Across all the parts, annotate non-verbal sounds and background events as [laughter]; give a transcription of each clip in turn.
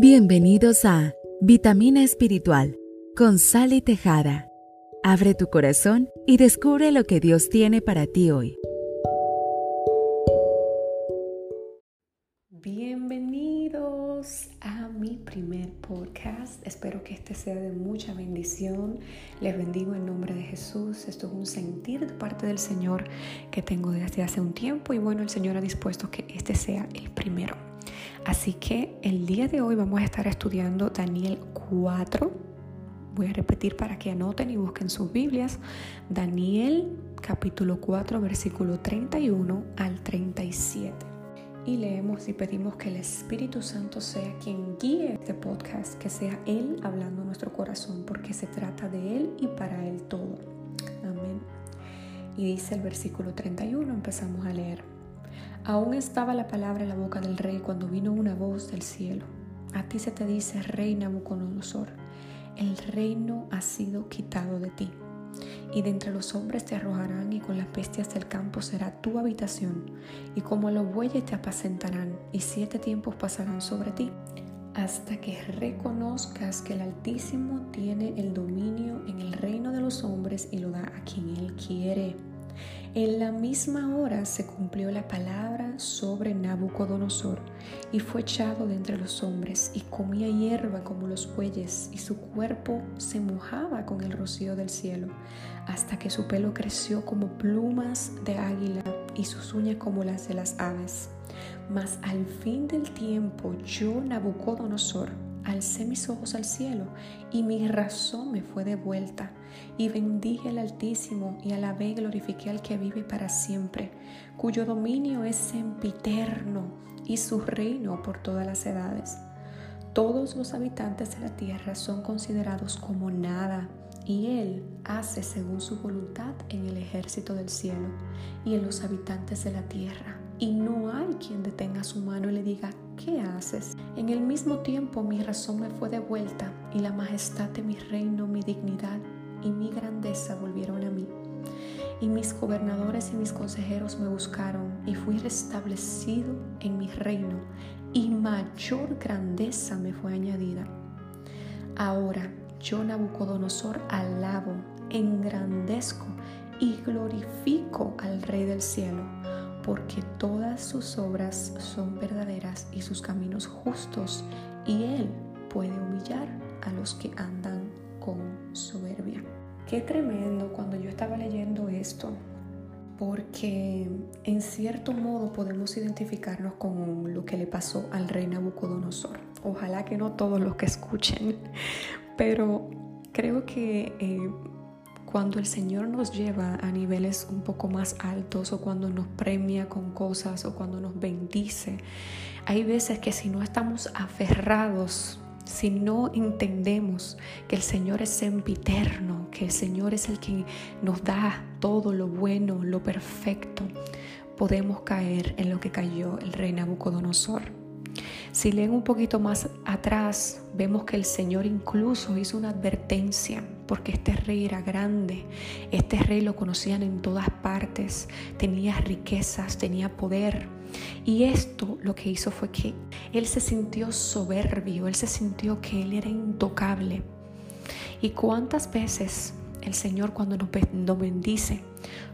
Bienvenidos a Vitamina Espiritual con Sally Tejada. Abre tu corazón y descubre lo que Dios tiene para ti hoy. Bienvenidos a mi primer podcast. Espero que este sea de mucha bendición. Les bendigo en nombre de Jesús. Esto es un sentir de parte del Señor que tengo desde hace un tiempo y bueno, el Señor ha dispuesto que este sea el primero. Así que el día de hoy vamos a estar estudiando Daniel 4. Voy a repetir para que anoten y busquen sus Biblias. Daniel capítulo 4 versículo 31 al 37. Y leemos y pedimos que el Espíritu Santo sea quien guíe este podcast, que sea Él hablando nuestro corazón, porque se trata de Él y para Él todo. Amén. Y dice el versículo 31, empezamos a leer. Aún estaba la palabra en la boca del rey cuando vino una voz del cielo. A ti se te dice, rey Nabucodonosor, el reino ha sido quitado de ti. Y de entre los hombres te arrojarán y con las bestias del campo será tu habitación. Y como los bueyes te apacentarán y siete tiempos pasarán sobre ti. Hasta que reconozcas que el Altísimo tiene el dominio en el reino de los hombres y lo da a quien Él quiere. En la misma hora se cumplió la palabra sobre Nabucodonosor y fue echado de entre los hombres y comía hierba como los bueyes y su cuerpo se mojaba con el rocío del cielo hasta que su pelo creció como plumas de águila y sus uñas como las de las aves. Mas al fin del tiempo yo, Nabucodonosor, alcé mis ojos al cielo y mi razón me fue devuelta y bendije al Altísimo y alabé y glorifiqué al que vive para siempre, cuyo dominio es sempiterno y su reino por todas las edades. Todos los habitantes de la tierra son considerados como nada y Él hace según su voluntad en el ejército del cielo y en los habitantes de la tierra. Y no hay quien detenga su mano y le diga, ¿qué haces? En el mismo tiempo mi razón me fue devuelta y la majestad de mi reino, mi dignidad y mi grandeza volvieron a mí. Y mis gobernadores y mis consejeros me buscaron y fui restablecido en mi reino y mayor grandeza me fue añadida. Ahora yo Nabucodonosor alabo, engrandezco y glorifico al Rey del cielo porque todas sus obras son verdaderas y sus caminos justos, y Él puede humillar a los que andan con soberbia. Qué tremendo cuando yo estaba leyendo esto, porque en cierto modo podemos identificarnos con lo que le pasó al rey Nabucodonosor. Ojalá que no todos los que escuchen, [laughs] pero creo que eh, cuando el Señor nos lleva a niveles un poco más altos o cuando nos premia con cosas o cuando nos bendice, hay veces que si no estamos aferrados, si no entendemos que el Señor es sempiterno, que el Señor es el que nos da todo lo bueno, lo perfecto, podemos caer en lo que cayó el rey Nabucodonosor. Si leen un poquito más atrás, vemos que el Señor incluso hizo una advertencia, porque este rey era grande, este rey lo conocían en todas partes, tenía riquezas, tenía poder. Y esto lo que hizo fue que él se sintió soberbio, él se sintió que él era intocable. ¿Y cuántas veces el Señor cuando nos bendice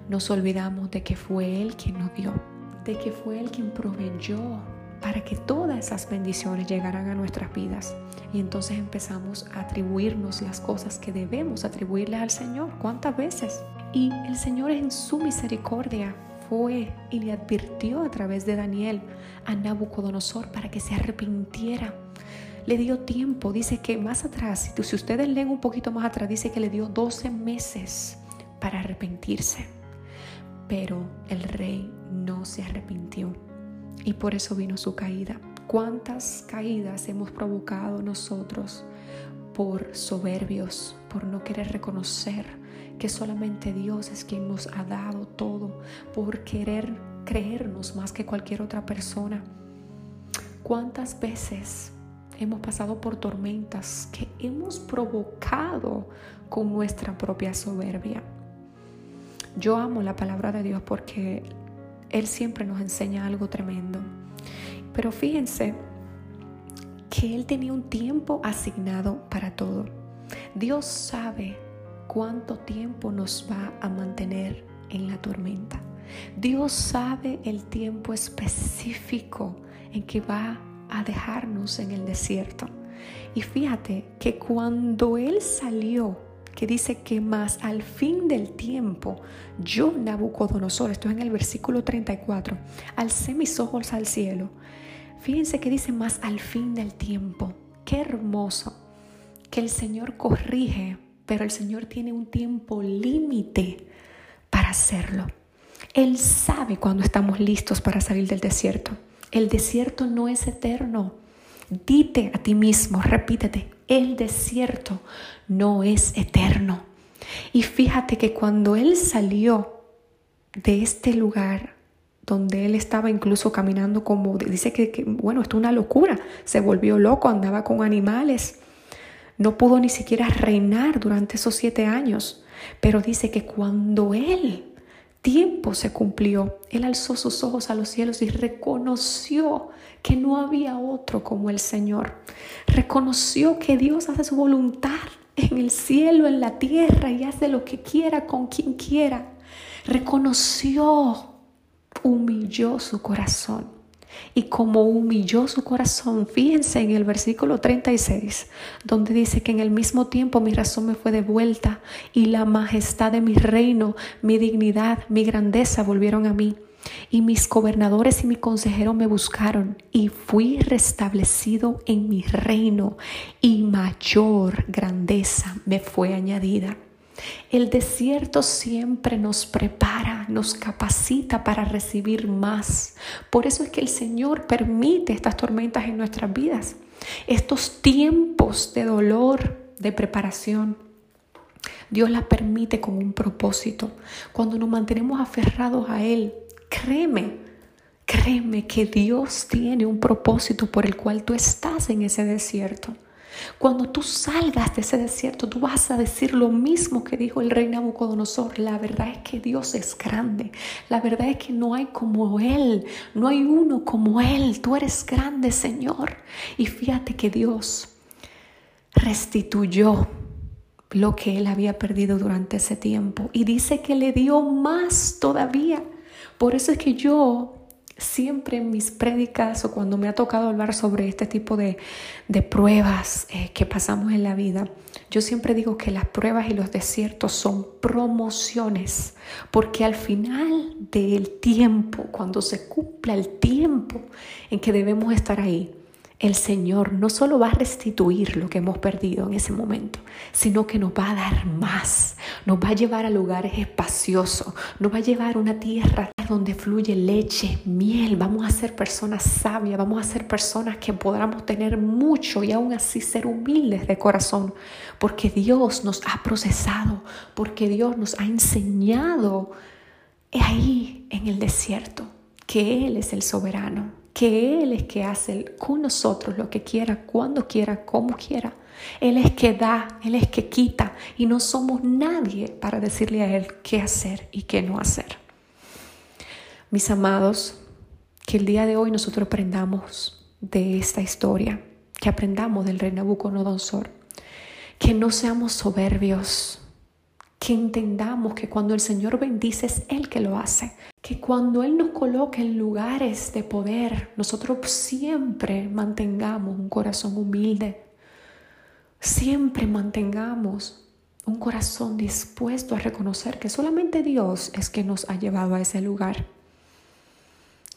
nos olvidamos de que fue Él quien nos dio, de que fue Él quien proveyó, para que todas esas bendiciones llegaran a nuestras vidas. Y entonces empezamos a atribuirnos las cosas que debemos atribuirles al Señor. ¿Cuántas veces? Y el Señor en su misericordia fue y le advirtió a través de Daniel a Nabucodonosor para que se arrepintiera. Le dio tiempo, dice que más atrás, si ustedes leen un poquito más atrás, dice que le dio 12 meses para arrepentirse. Pero el rey no se arrepintió y por eso vino su caída. ¿Cuántas caídas hemos provocado nosotros por soberbios, por no querer reconocer que solamente Dios es quien nos ha dado todo, por querer creernos más que cualquier otra persona? ¿Cuántas veces hemos pasado por tormentas que hemos provocado con nuestra propia soberbia? Yo amo la palabra de Dios porque él siempre nos enseña algo tremendo. Pero fíjense que Él tenía un tiempo asignado para todo. Dios sabe cuánto tiempo nos va a mantener en la tormenta. Dios sabe el tiempo específico en que va a dejarnos en el desierto. Y fíjate que cuando Él salió, dice que más al fin del tiempo, yo Nabucodonosor, esto es en el versículo 34, alcé mis ojos al cielo. Fíjense que dice más al fin del tiempo. Qué hermoso que el Señor corrige, pero el Señor tiene un tiempo límite para hacerlo. Él sabe cuando estamos listos para salir del desierto. El desierto no es eterno. Dite a ti mismo, repítete, el desierto no es eterno. Y fíjate que cuando él salió de este lugar donde él estaba incluso caminando como, dice que, bueno, esto es una locura, se volvió loco, andaba con animales, no pudo ni siquiera reinar durante esos siete años, pero dice que cuando él tiempo se cumplió, él alzó sus ojos a los cielos y reconoció que no había otro como el Señor. Reconoció que Dios hace su voluntad en el cielo, en la tierra y hace lo que quiera con quien quiera. Reconoció, humilló su corazón y como humilló su corazón, fíjense en el versículo 36, donde dice que en el mismo tiempo mi razón me fue devuelta y la majestad de mi reino, mi dignidad, mi grandeza volvieron a mí. Y mis gobernadores y mi consejero me buscaron y fui restablecido en mi reino y mayor grandeza me fue añadida. El desierto siempre nos prepara, nos capacita para recibir más. Por eso es que el Señor permite estas tormentas en nuestras vidas, estos tiempos de dolor, de preparación. Dios las permite con un propósito. Cuando nos mantenemos aferrados a Él, créeme, créeme que Dios tiene un propósito por el cual tú estás en ese desierto. Cuando tú salgas de ese desierto, tú vas a decir lo mismo que dijo el rey Nabucodonosor. La verdad es que Dios es grande. La verdad es que no hay como Él. No hay uno como Él. Tú eres grande, Señor. Y fíjate que Dios restituyó lo que Él había perdido durante ese tiempo. Y dice que le dio más todavía. Por eso es que yo Siempre en mis prédicas o cuando me ha tocado hablar sobre este tipo de, pruebas eh, que pasamos en la vida, yo siempre digo que las pruebas y los desiertos son promociones, porque al final del tiempo, cuando se cumpla el tiempo en que debemos estar ahí, el Señor no solo va a restituir lo que hemos perdido en ese momento, sino que nos va a dar más, nos va a llevar a lugares espaciosos, nos va a llevar a una tierra donde fluye leche, miel, vamos a ser personas sabias, vamos a ser personas que podamos tener mucho y aún así ser humildes de corazón, porque Dios nos ha procesado, porque Dios nos ha enseñado ahí en el desierto que Él es el soberano que Él es que hace con nosotros lo que quiera, cuando quiera, como quiera. Él es que da, Él es que quita y no somos nadie para decirle a Él qué hacer y qué no hacer. Mis amados, que el día de hoy nosotros aprendamos de esta historia, que aprendamos del rey Nabucodonosor, que no seamos soberbios, que entendamos que cuando el Señor bendice es Él que lo hace, que cuando Él nos coloque en lugares de poder, nosotros siempre mantengamos un corazón humilde, siempre mantengamos un corazón dispuesto a reconocer que solamente Dios es que nos ha llevado a ese lugar,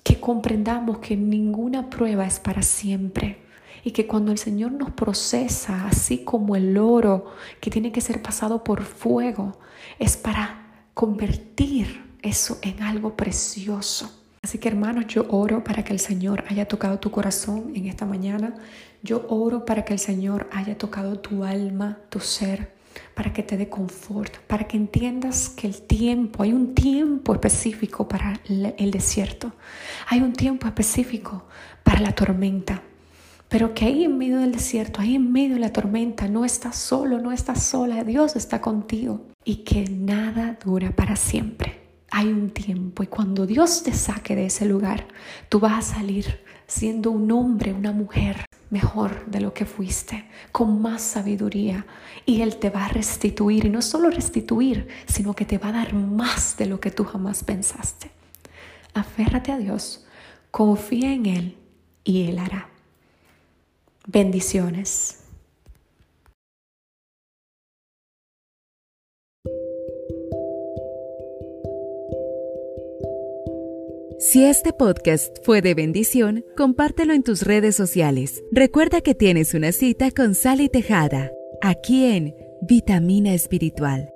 que comprendamos que ninguna prueba es para siempre y que cuando el Señor nos procesa, así como el oro que tiene que ser pasado por fuego, es para convertir eso en algo precioso. Así que hermanos, yo oro para que el Señor haya tocado tu corazón en esta mañana. Yo oro para que el Señor haya tocado tu alma, tu ser, para que te dé confort, para que entiendas que el tiempo, hay un tiempo específico para el desierto, hay un tiempo específico para la tormenta, pero que ahí en medio del desierto, ahí en medio de la tormenta, no estás solo, no estás sola, Dios está contigo. Y que nada dura para siempre. Hay un tiempo. Y cuando Dios te saque de ese lugar, tú vas a salir siendo un hombre, una mujer mejor de lo que fuiste, con más sabiduría. Y Él te va a restituir, y no solo restituir, sino que te va a dar más de lo que tú jamás pensaste. Aférrate a Dios, confía en Él y Él hará. Bendiciones. Si este podcast fue de bendición, compártelo en tus redes sociales. Recuerda que tienes una cita con Sally Tejada, aquí en Vitamina Espiritual.